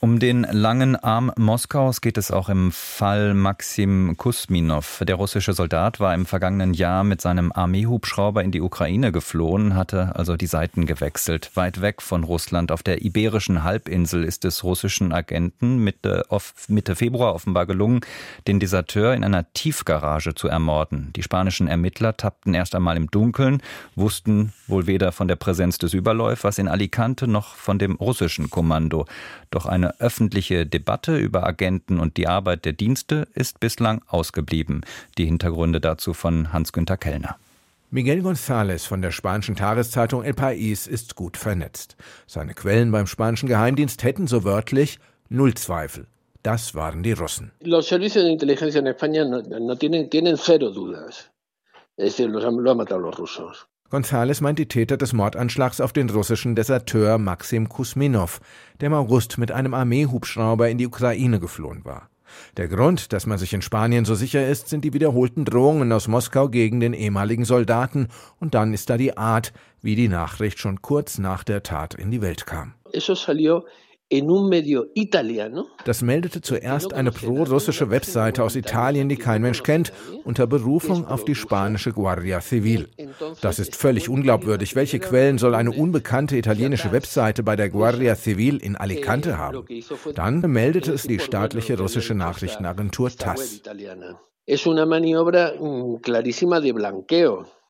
Um den langen Arm Moskaus geht es auch im Fall Maxim Kusminov. Der russische Soldat war im vergangenen Jahr mit seinem Armeehubschrauber in die Ukraine geflohen, hatte also die Seiten gewechselt. Weit weg von Russland auf der iberischen Halbinsel ist es russischen Agenten Mitte, Mitte Februar offenbar gelungen, den Deserteur in einer Tiefgarage zu ermorden. Die spanischen Ermittler tappten erst einmal im Dunkeln, wussten wohl weder von der Präsenz des Überläufers in Alicante noch von dem russischen Kommando. Doch eine öffentliche Debatte über Agenten und die Arbeit der Dienste ist bislang ausgeblieben. Die Hintergründe dazu von Hans-Günter Kellner. Miguel González von der spanischen Tageszeitung El País ist gut vernetzt. Seine Quellen beim spanischen Geheimdienst hätten so wörtlich null Zweifel. Das waren die Russen. González meint die Täter des Mordanschlags auf den russischen Deserteur Maxim Kusminov, der im August mit einem Armeehubschrauber in die Ukraine geflohen war. Der Grund, dass man sich in Spanien so sicher ist, sind die wiederholten Drohungen aus Moskau gegen den ehemaligen Soldaten, und dann ist da die Art, wie die Nachricht schon kurz nach der Tat in die Welt kam. Das meldete zuerst eine pro-russische Webseite aus Italien, die kein Mensch kennt, unter Berufung auf die spanische Guardia Civil. Das ist völlig unglaubwürdig. Welche Quellen soll eine unbekannte italienische Webseite bei der Guardia Civil in Alicante haben? Dann meldete es die staatliche russische Nachrichtenagentur TASS.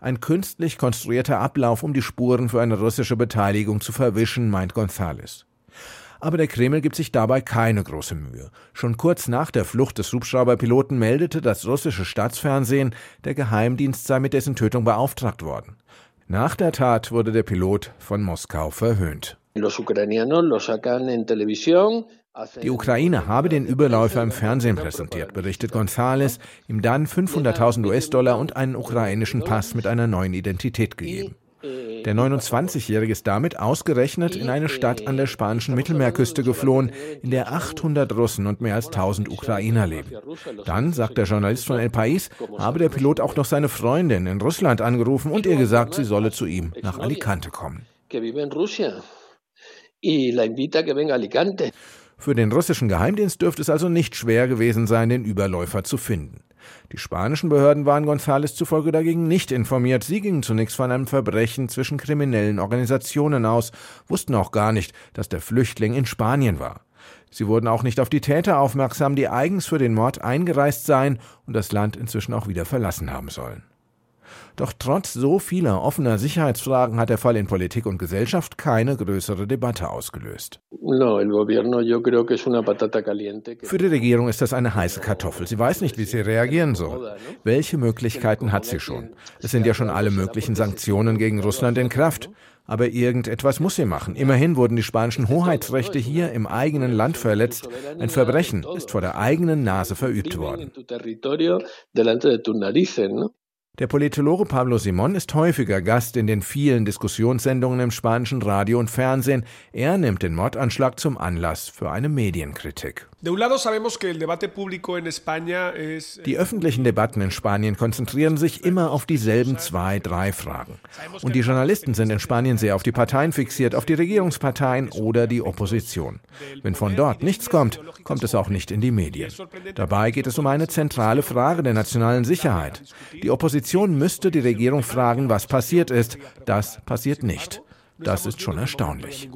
Ein künstlich konstruierter Ablauf, um die Spuren für eine russische Beteiligung zu verwischen, meint González. Aber der Kreml gibt sich dabei keine große Mühe. Schon kurz nach der Flucht des Hubschrauberpiloten meldete das russische Staatsfernsehen, der Geheimdienst sei mit dessen Tötung beauftragt worden. Nach der Tat wurde der Pilot von Moskau verhöhnt. Die Ukraine habe den Überläufer im Fernsehen präsentiert, berichtet González, ihm dann 500.000 US-Dollar und einen ukrainischen Pass mit einer neuen Identität gegeben. Der 29-Jährige ist damit ausgerechnet in eine Stadt an der spanischen Mittelmeerküste geflohen, in der 800 Russen und mehr als 1000 Ukrainer leben. Dann, sagt der Journalist von El País, habe der Pilot auch noch seine Freundin in Russland angerufen und ihr gesagt, sie solle zu ihm nach Alicante kommen. Für den russischen Geheimdienst dürfte es also nicht schwer gewesen sein, den Überläufer zu finden. Die spanischen Behörden waren González zufolge dagegen nicht informiert. Sie gingen zunächst von einem Verbrechen zwischen kriminellen Organisationen aus, wussten auch gar nicht, dass der Flüchtling in Spanien war. Sie wurden auch nicht auf die Täter aufmerksam, die eigens für den Mord eingereist seien und das Land inzwischen auch wieder verlassen haben sollen. Doch trotz so vieler offener Sicherheitsfragen hat der Fall in Politik und Gesellschaft keine größere Debatte ausgelöst. Für die Regierung ist das eine heiße Kartoffel. Sie weiß nicht, wie sie reagieren soll. Welche Möglichkeiten hat sie schon? Es sind ja schon alle möglichen Sanktionen gegen Russland in Kraft. Aber irgendetwas muss sie machen. Immerhin wurden die spanischen Hoheitsrechte hier im eigenen Land verletzt. Ein Verbrechen ist vor der eigenen Nase verübt worden. Der Politologe Pablo Simon ist häufiger Gast in den vielen Diskussionssendungen im spanischen Radio und Fernsehen. Er nimmt den Mordanschlag zum Anlass für eine Medienkritik. Die öffentlichen Debatten in Spanien konzentrieren sich immer auf dieselben zwei, drei Fragen. Und die Journalisten sind in Spanien sehr auf die Parteien fixiert, auf die Regierungsparteien oder die Opposition. Wenn von dort nichts kommt, kommt es auch nicht in die Medien. Dabei geht es um eine zentrale Frage der nationalen Sicherheit. Die Opposition Opposition müsste die Regierung fragen, was passiert ist. Das passiert nicht. Das ist schon erstaunlich.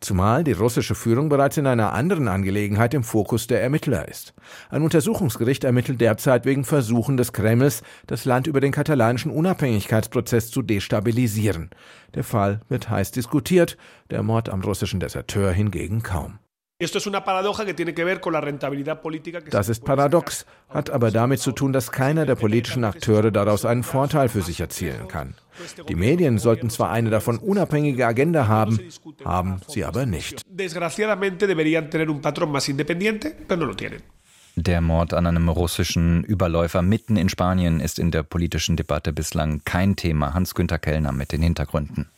Zumal die russische Führung bereits in einer anderen Angelegenheit im Fokus der Ermittler ist. Ein Untersuchungsgericht ermittelt derzeit wegen Versuchen des Kremls, das Land über den katalanischen Unabhängigkeitsprozess zu destabilisieren. Der Fall wird heiß diskutiert, der Mord am russischen Deserteur hingegen kaum. Das ist paradox, hat aber damit zu tun, dass keiner der politischen Akteure daraus einen Vorteil für sich erzielen kann. Die Medien sollten zwar eine davon unabhängige Agenda haben, haben sie aber nicht. Der Mord an einem russischen Überläufer mitten in Spanien ist in der politischen Debatte bislang kein Thema. Hans-Günter Kellner mit den Hintergründen.